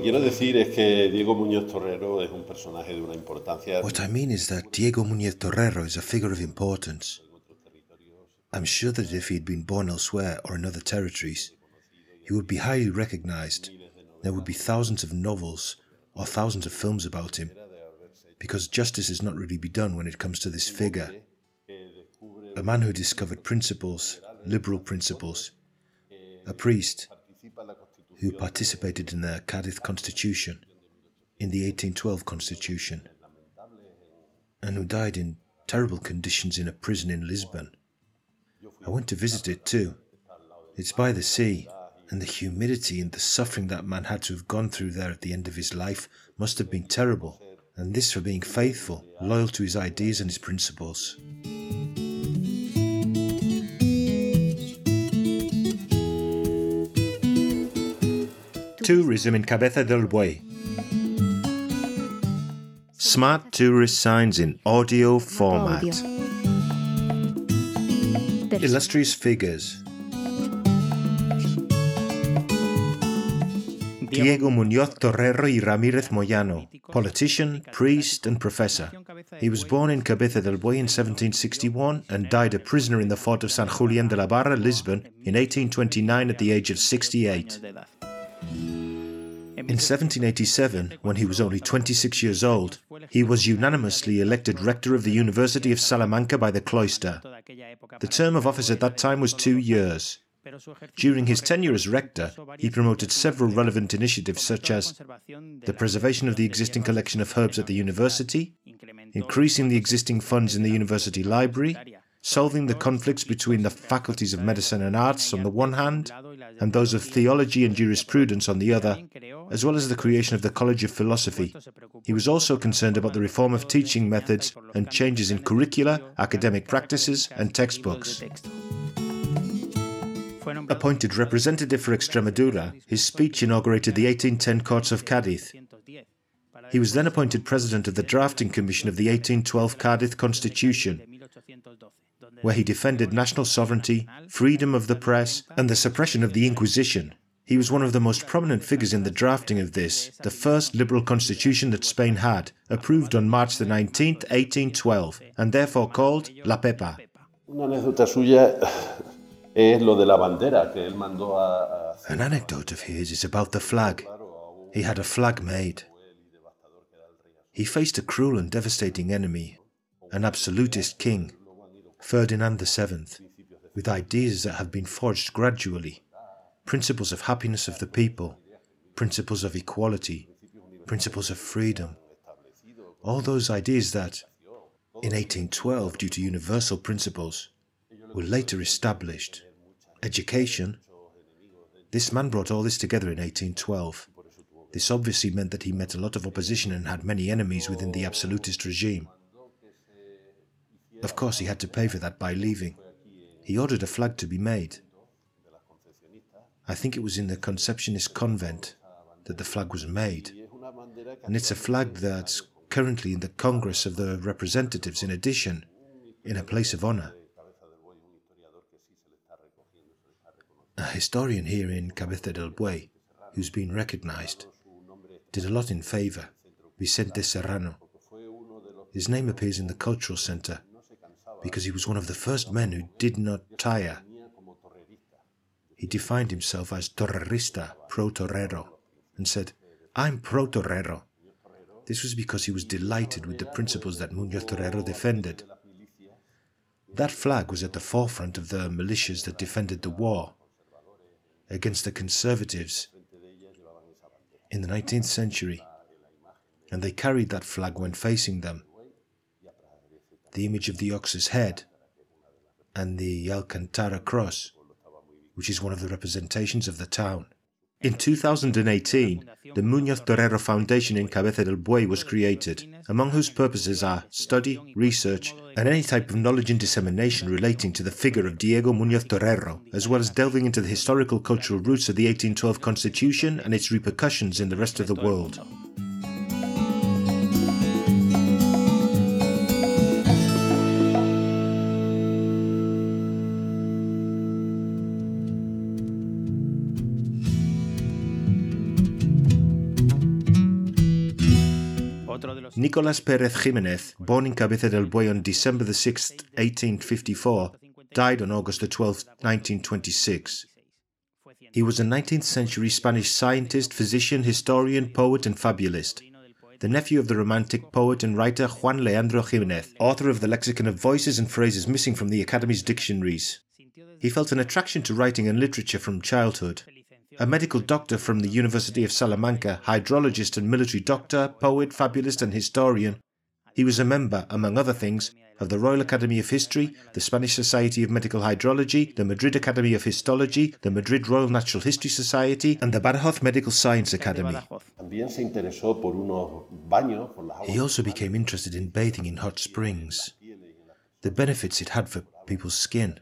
quiero decir es que Diego Muñoz Torrero es un personaje de una importancia. What I mean is that Diego Muñoz Torrero is a figure of importance. I'm sure that if he had been born elsewhere or in other territories, he would be highly recognized. There would be thousands of novels or thousands of films about him, because justice is not really be done when it comes to this figure. A man who discovered principles, liberal principles, a priest who participated in the Cadiz Constitution, in the 1812 Constitution, and who died in terrible conditions in a prison in Lisbon. I went to visit it too. It's by the sea, and the humidity and the suffering that man had to have gone through there at the end of his life must have been terrible, and this for being faithful, loyal to his ideas and his principles. Tourism in Cabeza del Buey. Smart tourist signs in audio format. Illustrious figures. Diego Muñoz Torrero y Ramírez Moyano, politician, priest, and professor. He was born in Cabeza del Buey in 1761 and died a prisoner in the fort of San Julián de la Barra, Lisbon, in 1829 at the age of 68. In 1787, when he was only 26 years old, he was unanimously elected rector of the University of Salamanca by the cloister. The term of office at that time was two years. During his tenure as rector, he promoted several relevant initiatives such as the preservation of the existing collection of herbs at the university, increasing the existing funds in the university library, solving the conflicts between the faculties of medicine and arts on the one hand and those of theology and jurisprudence on the other, as well as the creation of the College of Philosophy. He was also concerned about the reform of teaching methods and changes in curricula, academic practices, and textbooks. Appointed representative for Extremadura, his speech inaugurated the 1810 Courts of Cadiz. He was then appointed president of the drafting commission of the 1812 Cadiz Constitution, where he defended national sovereignty, freedom of the press, and the suppression of the Inquisition. He was one of the most prominent figures in the drafting of this, the first liberal constitution that Spain had, approved on March the 19th, 1812, and therefore called La Pepa. Una anécdota suya es lo de la bandera que él mandó a. a- An anecdote of his is about the flag. He had a flag made. He faced a cruel and devastating enemy, an absolutist king, Ferdinand VII, with ideas that have been forged gradually principles of happiness of the people, principles of equality, principles of freedom. All those ideas that, in 1812, due to universal principles, were later established. Education. This man brought all this together in 1812. This obviously meant that he met a lot of opposition and had many enemies within the absolutist regime. Of course, he had to pay for that by leaving. He ordered a flag to be made. I think it was in the Conceptionist convent that the flag was made. And it's a flag that's currently in the Congress of the Representatives, in addition, in a place of honor. A historian here in Cabeza del Buey, who's been recognized, did a lot in favor, Vicente Serrano. His name appears in the Cultural Center because he was one of the first men who did not tire. He defined himself as torrerista, pro torero, and said, I'm pro torero. This was because he was delighted with the principles that Muñoz Torrero defended. That flag was at the forefront of the militias that defended the war against the conservatives in the 19th century, and they carried that flag when facing them. The image of the ox's head and the Alcantara cross, which is one of the representations of the town. In 2018, the Muñoz Torrero Foundation in Cabeza del Buey was created, among whose purposes are study, research, and any type of knowledge and dissemination relating to the figure of Diego Muñoz Torrero, as well as delving into the historical cultural roots of the 1812 Constitution and its repercussions in the rest of the world. Nicolas Perez Jimenez, born in Cabeza del Buey on December 6, 1854, died on August 12, 1926. He was a 19th century Spanish scientist, physician, historian, poet, and fabulist. The nephew of the romantic poet and writer Juan Leandro Jimenez, author of the lexicon of voices and phrases missing from the Academy's dictionaries. He felt an attraction to writing and literature from childhood. A medical doctor from the University of Salamanca, hydrologist and military doctor, poet, fabulist, and historian, he was a member, among other things, of the Royal Academy of History, the Spanish Society of Medical Hydrology, the Madrid Academy of Histology, the Madrid Royal Natural History Society, and the Badajoz Medical Science Academy. He also became interested in bathing in hot springs, the benefits it had for people's skin,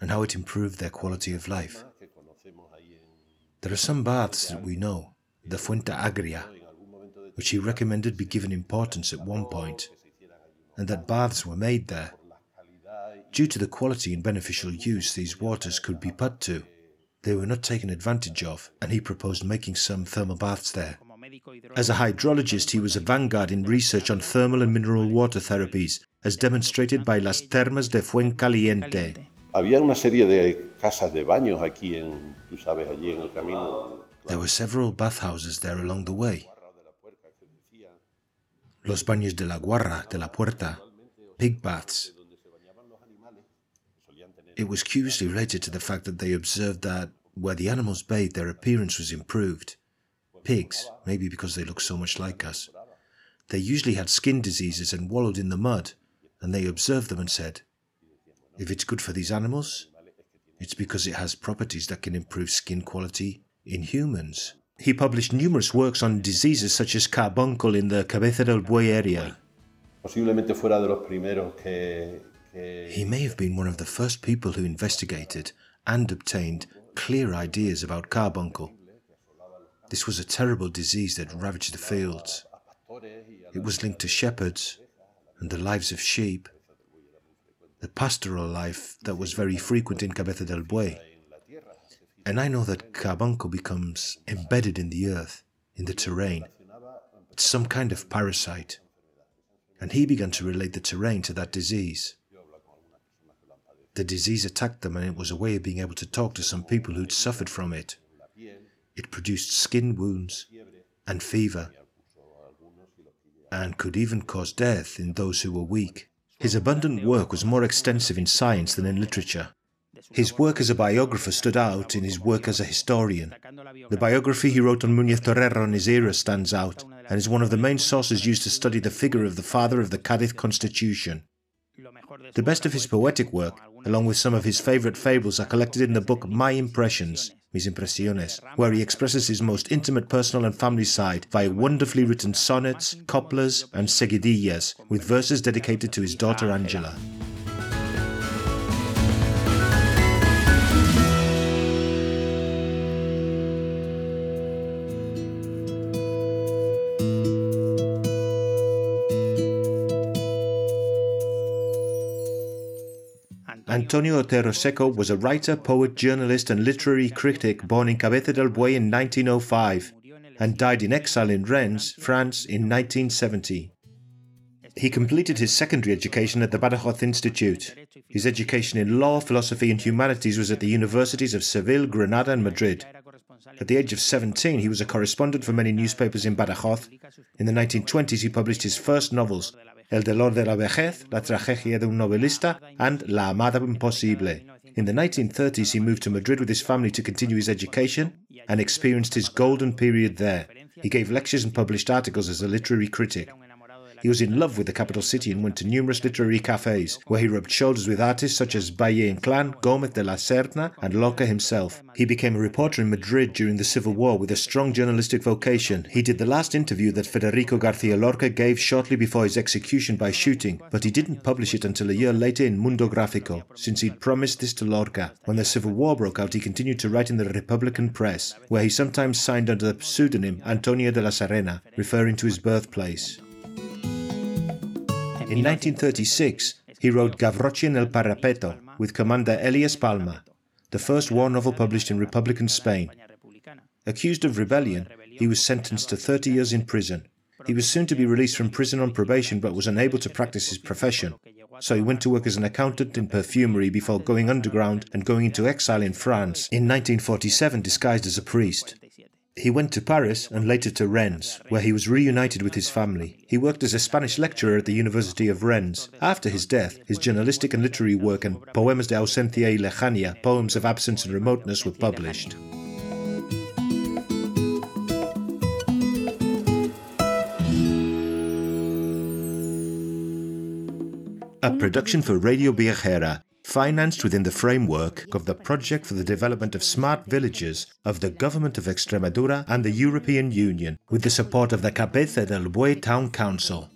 and how it improved their quality of life. There are some baths that we know, the Fuente Agria, which he recommended be given importance at one point and that baths were made there. Due to the quality and beneficial use these waters could be put to, they were not taken advantage of, and he proposed making some thermal baths there. As a hydrologist, he was a vanguard in research on thermal and mineral water therapies, as demonstrated by Las Termas de Fuencaliente. Había una serie de casas de baños aquí en, tú sabes, allí en el camino. There were several bathhouses there along the way. Los baños de la guarra, de la puerta, pig baths. It was curiously related to the fact that they observed that where the animals bathed, their appearance was improved. Pigs, maybe because they look so much like us, they usually had skin diseases and wallowed in the mud, and they observed them and said, If it's good for these animals, it's because it has properties that can improve skin quality in humans. He published numerous works on diseases such as carbuncle in the Cabeza del Buey area. He may have been one of the first people who investigated and obtained clear ideas about carbuncle. This was a terrible disease that ravaged the fields. It was linked to shepherds and the lives of sheep, the pastoral life that was very frequent in Cabeza del Buey. And I know that carbuncle becomes embedded in the earth, in the terrain. It's some kind of parasite. And he began to relate the terrain to that disease. The disease attacked them, and it was a way of being able to talk to some people who'd suffered from it. It produced skin wounds and fever, and could even cause death in those who were weak. His abundant work was more extensive in science than in literature. His work as a biographer stood out in his work as a historian. The biography he wrote on Muñoz Torrero and his era stands out and is one of the main sources used to study the figure of the father of the Cadiz Constitution. The best of his poetic work, along with some of his favorite fables, are collected in the book My Impressions, Mis Impresiones, where he expresses his most intimate personal and family side via wonderfully written sonnets, couplers, and seguidillas, with verses dedicated to his daughter Angela. Antonio Otero Seco was a writer, poet, journalist, and literary critic born in Cabeza del Buey in 1905 and died in exile in Rennes, France in 1970. He completed his secondary education at the Badajoz Institute. His education in law, philosophy, and humanities was at the universities of Seville, Granada, and Madrid. At the age of 17, he was a correspondent for many newspapers in Badajoz. In the 1920s, he published his first novels, El dolor de la vejez, La tragedia de un novelista, and La amada imposible. In the 1930s, he moved to Madrid with his family to continue his education and experienced his golden period there. He gave lectures and published articles as a literary critic. He was in love with the capital city and went to numerous literary cafes, where he rubbed shoulders with artists such as Valle Inclán, Gómez de la Serna, and Lorca himself. He became a reporter in Madrid during the Civil War with a strong journalistic vocation. He did the last interview that Federico Garcia Lorca gave shortly before his execution by shooting, but he didn't publish it until a year later in Mundo Gráfico, since he'd promised this to Lorca. When the Civil War broke out, he continued to write in the Republican press, where he sometimes signed under the pseudonym Antonio de la Serena, referring to his birthplace. In 1936, he wrote Gavroche en el Parapeto with Commander Elias Palma, the first war novel published in Republican Spain. Accused of rebellion, he was sentenced to 30 years in prison. He was soon to be released from prison on probation but was unable to practice his profession. So he went to work as an accountant in perfumery before going underground and going into exile in France in 1947 disguised as a priest. He went to Paris and later to Rennes, where he was reunited with his family. He worked as a Spanish lecturer at the University of Rennes. After his death, his journalistic and literary work and Poemas de ausencia y lejania, Poems of Absence and Remoteness, were published. A production for Radio Viajera financed within the framework of the Project for the Development of Smart Villages of the Government of Extremadura and the European Union, with the support of the Cabeza del Buey Town Council.